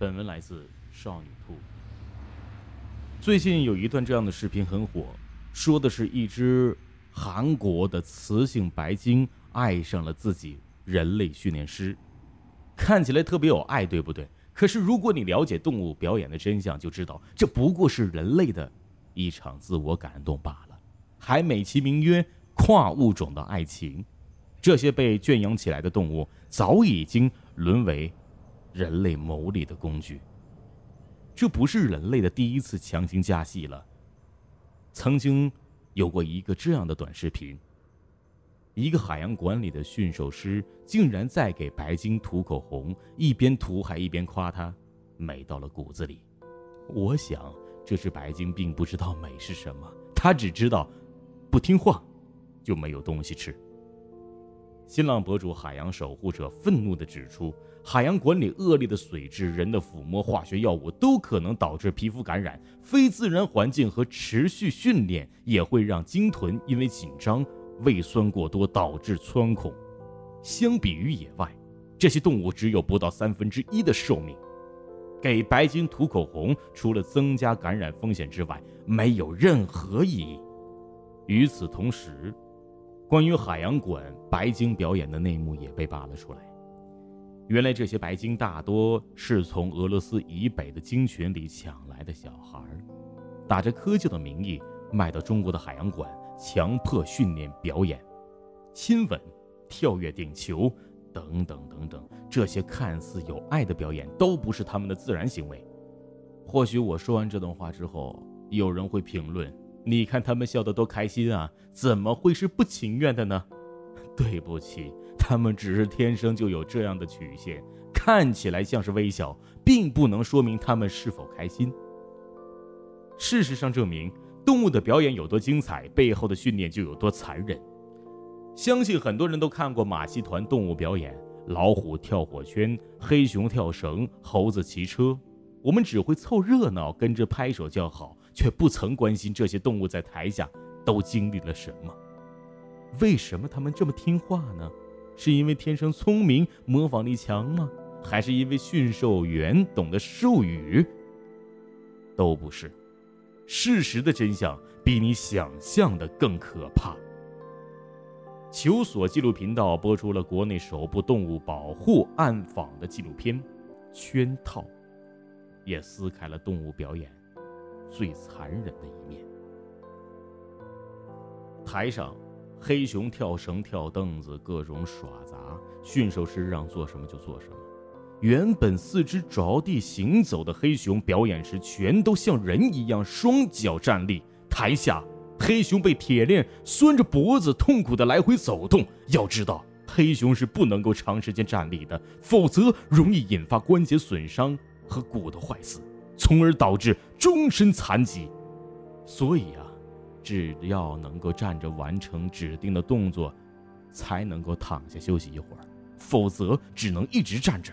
本文来自少女兔。最近有一段这样的视频很火，说的是一只韩国的雌性白鲸爱上了自己人类训练师，看起来特别有爱，对不对？可是如果你了解动物表演的真相，就知道这不过是人类的一场自我感动罢了，还美其名曰跨物种的爱情。这些被圈养起来的动物早已经沦为人类牟利的工具。这不是人类的第一次强行加戏了。曾经有过一个这样的短视频：一个海洋馆里的驯兽师竟然在给白鲸涂口红，一边涂还一边夸它美到了骨子里。我想，这只白鲸并不知道美是什么，它只知道不听话就没有东西吃。新浪博主海洋守护者愤怒地指出，海洋馆里恶劣的水质、人的抚摸、化学药物都可能导致皮肤感染。非自然环境和持续训练也会让鲸豚因为紧张、胃酸过多导致穿孔。相比于野外，这些动物只有不到三分之一的寿命。给白鲸涂口红，除了增加感染风险之外，没有任何意义。与此同时，关于海洋馆白鲸表演的内幕也被扒了出来。原来这些白鲸大多是从俄罗斯以北的鲸群里抢来的小孩，打着科教的名义卖到中国的海洋馆，强迫训练表演、亲吻、跳跃顶球等等等等。这些看似有爱的表演都不是他们的自然行为。或许我说完这段话之后，有人会评论。你看他们笑得多开心啊！怎么会是不情愿的呢？对不起，他们只是天生就有这样的曲线，看起来像是微笑，并不能说明他们是否开心。事实上证明，动物的表演有多精彩，背后的训练就有多残忍。相信很多人都看过马戏团动物表演：老虎跳火圈，黑熊跳绳，猴子骑车。我们只会凑热闹，跟着拍手叫好。却不曾关心这些动物在台下都经历了什么。为什么他们这么听话呢？是因为天生聪明、模仿力强吗？还是因为驯兽员懂得授语？都不是。事实的真相比你想象的更可怕。求索纪录频道播出了国内首部动物保护暗访的纪录片《圈套》，也撕开了动物表演。最残忍的一面。台上，黑熊跳绳、跳凳子，各种耍杂，驯兽师让做什么就做什么。原本四肢着地行走的黑熊，表演时全都像人一样双脚站立。台下，黑熊被铁链拴着脖子，痛苦的来回走动。要知道，黑熊是不能够长时间站立的，否则容易引发关节损伤和骨头坏死。从而导致终身残疾，所以啊，只要能够站着完成指定的动作，才能够躺下休息一会儿，否则只能一直站着。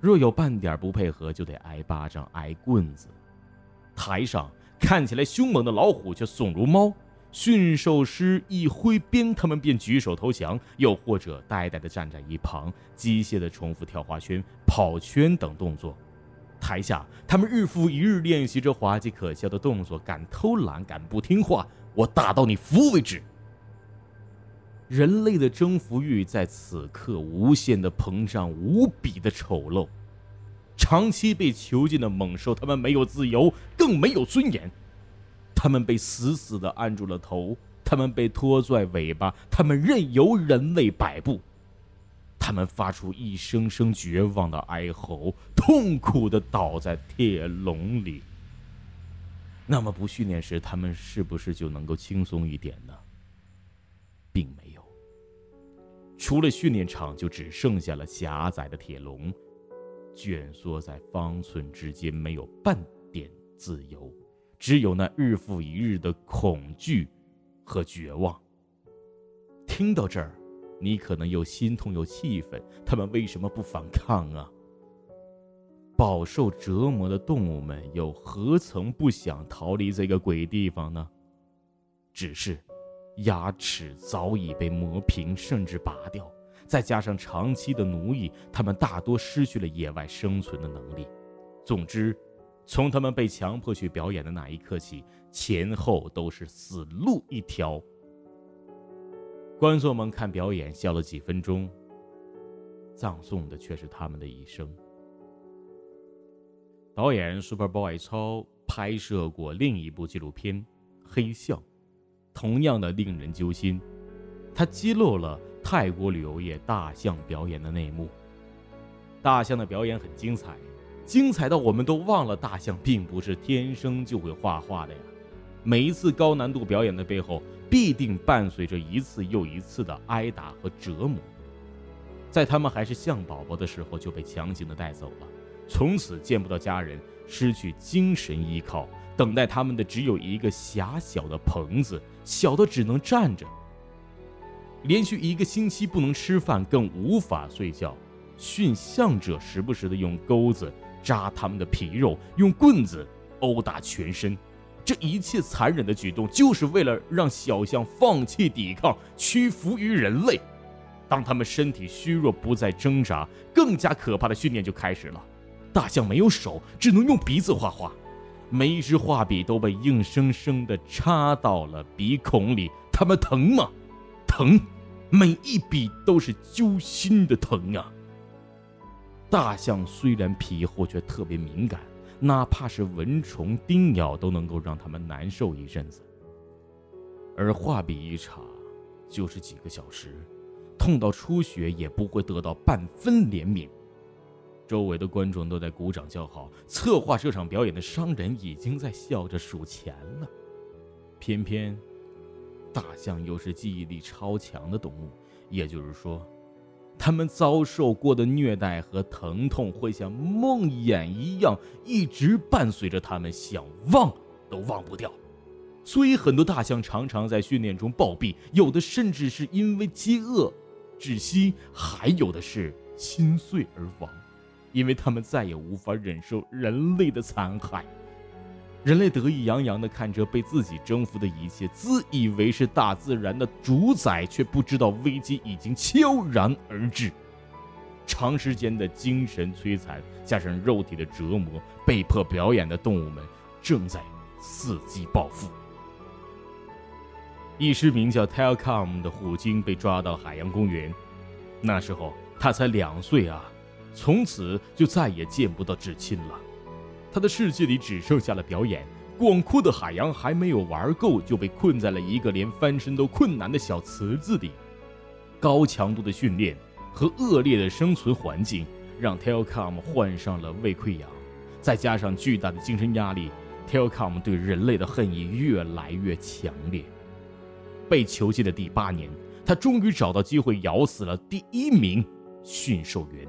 若有半点不配合，就得挨巴掌、挨棍子。台上看起来凶猛的老虎却怂如猫，驯兽师一挥鞭，他们便举手投降；又或者呆呆地站在一旁，机械地重复跳花圈、跑圈等动作。台下，他们日复一日练习着滑稽可笑的动作，敢偷懒，敢不听话，我打到你服为止。人类的征服欲在此刻无限的膨胀，无比的丑陋。长期被囚禁的猛兽，他们没有自由，更没有尊严。他们被死死的按住了头，他们被拖拽尾巴，他们任由人类摆布。他们发出一声声绝望的哀嚎，痛苦的倒在铁笼里。那么不训练时，他们是不是就能够轻松一点呢？并没有。除了训练场，就只剩下了狭窄的铁笼，蜷缩在方寸之间，没有半点自由，只有那日复一日的恐惧和绝望。听到这儿。你可能又心痛又气愤，他们为什么不反抗啊？饱受折磨的动物们又何曾不想逃离这个鬼地方呢？只是，牙齿早已被磨平，甚至拔掉，再加上长期的奴役，他们大多失去了野外生存的能力。总之，从他们被强迫去表演的那一刻起，前后都是死路一条。观众们看表演笑了几分钟，葬送的却是他们的一生。导演 Superboy 超拍摄过另一部纪录片《黑象》，同样的令人揪心。他揭露了泰国旅游业大象表演的内幕。大象的表演很精彩，精彩到我们都忘了大象并不是天生就会画画的呀。每一次高难度表演的背后，必定伴随着一次又一次的挨打和折磨。在他们还是象宝宝的时候就被强行的带走了。从此见不到家人，失去精神依靠，等待他们的只有一个狭小的棚子，小的只能站着。连续一个星期不能吃饭，更无法睡觉。驯象者时不时的用钩子扎他们的皮肉，用棍子殴打全身。这一切残忍的举动，就是为了让小象放弃抵抗，屈服于人类。当他们身体虚弱，不再挣扎，更加可怕的训练就开始了。大象没有手，只能用鼻子画画，每一支画笔都被硬生生地插到了鼻孔里。他们疼吗？疼，每一笔都是揪心的疼啊！大象虽然皮厚，却特别敏感，哪怕是蚊虫叮咬都能够让他们难受一阵子。而画笔一插就是几个小时，痛到出血也不会得到半分怜悯。周围的观众都在鼓掌叫好，策划这场表演的商人已经在笑着数钱了。偏偏，大象又是记忆力超强的动物，也就是说，他们遭受过的虐待和疼痛会像梦魇一样，一直伴随着他们，想忘都忘不掉。所以，很多大象常常在训练中暴毙，有的甚至是因为饥饿窒息，还有的是心碎而亡。因为他们再也无法忍受人类的残害，人类得意洋洋地看着被自己征服的一切，自以为是大自然的主宰，却不知道危机已经悄然而至。长时间的精神摧残加上肉体的折磨，被迫表演的动物们正在伺机报复。一只名叫 Telcom 的虎鲸被抓到海洋公园，那时候它才两岁啊。从此就再也见不到至亲了，他的世界里只剩下了表演。广阔的海洋还没有玩够，就被困在了一个连翻身都困难的小池子里。高强度的训练和恶劣的生存环境让 Telcom 患上了胃溃疡，再加上巨大的精神压力，Telcom 对人类的恨意越来越强烈。被囚禁的第八年，他终于找到机会咬死了第一名驯兽员。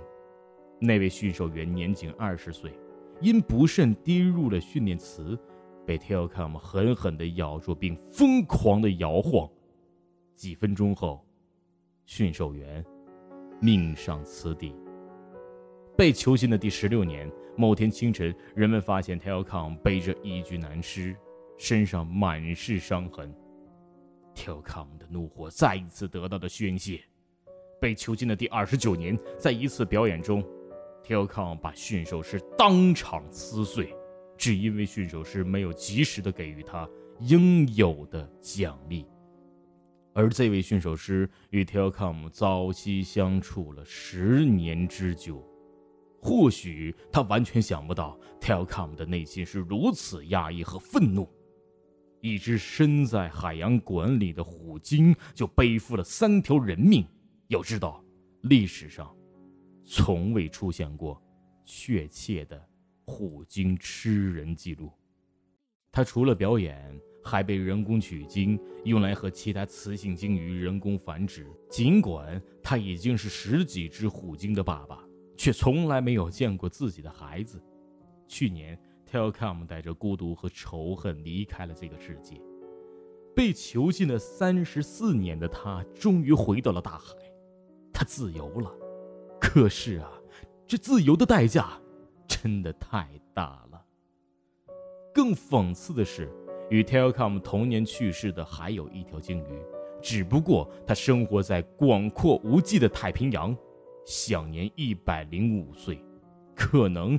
那位驯兽员年仅二十岁，因不慎跌入了训练池，被 Telcom 狠狠地咬住，并疯狂地摇晃。几分钟后，驯兽员命丧此地。被囚禁的第十六年，某天清晨，人们发现 Telcom 背着一具男尸，身上满是伤痕。Telcom 的怒火再一次得到了宣泄。被囚禁的第二十九年，在一次表演中。Telcom 把驯兽师当场撕碎，只因为驯兽师没有及时的给予他应有的奖励。而这位驯兽师与 Telcom 朝夕相处了十年之久，或许他完全想不到 Telcom 的内心是如此压抑和愤怒。一只身在海洋馆里的虎鲸就背负了三条人命。要知道，历史上。从未出现过确切的虎鲸吃人记录。它除了表演，还被人工取精，用来和其他雌性鲸鱼人工繁殖。尽管它已经是十几只虎鲸的爸爸，却从来没有见过自己的孩子。去年，Telcom 带着孤独和仇恨离开了这个世界。被囚禁了三十四年的他，终于回到了大海，他自由了。可是啊，这自由的代价真的太大了。更讽刺的是，与 Telcom 同年去世的还有一条鲸鱼，只不过它生活在广阔无际的太平洋，享年一百零五岁，可能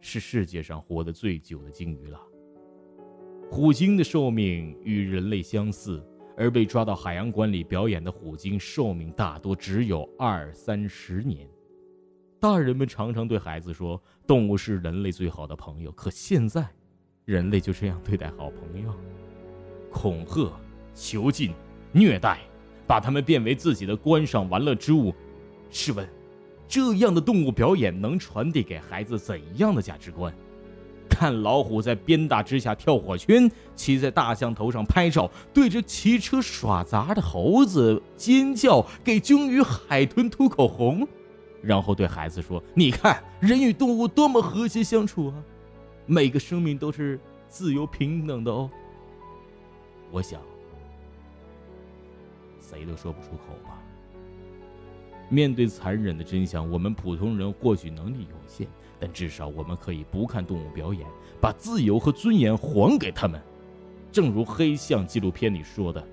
是世界上活得最久的鲸鱼了。虎鲸的寿命与人类相似，而被抓到海洋馆里表演的虎鲸寿命大多只有二三十年。大人们常常对孩子说，动物是人类最好的朋友。可现在，人类就这样对待好朋友，恐吓、囚禁。虐待，把他们变为自己的观赏玩乐之物。试问，这样的动物表演能传递给孩子怎样的价值观？看老虎在鞭打之下跳火圈，骑在大象头上拍照，对着骑车耍杂的猴子尖叫，给鲸鱼、海豚涂口红，然后对孩子说：“你看，人与动物多么和谐相处啊！每个生命都是自由平等的哦。”我想。谁都说不出口吧。面对残忍的真相，我们普通人或许能力有限，但至少我们可以不看动物表演，把自由和尊严还给他们。正如黑象纪录片里说的：“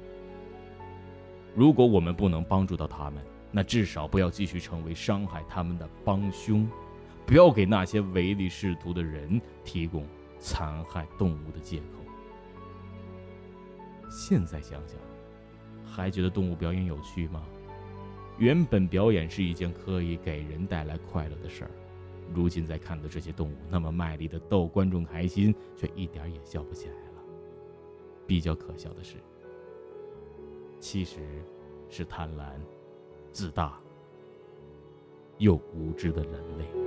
如果我们不能帮助到他们，那至少不要继续成为伤害他们的帮凶，不要给那些唯利是图的人提供残害动物的借口。”现在想想。还觉得动物表演有趣吗？原本表演是一件可以给人带来快乐的事儿，如今在看到这些动物那么卖力的逗观众开心，却一点也笑不起来了。比较可笑的是，其实是贪婪、自大又无知的人类。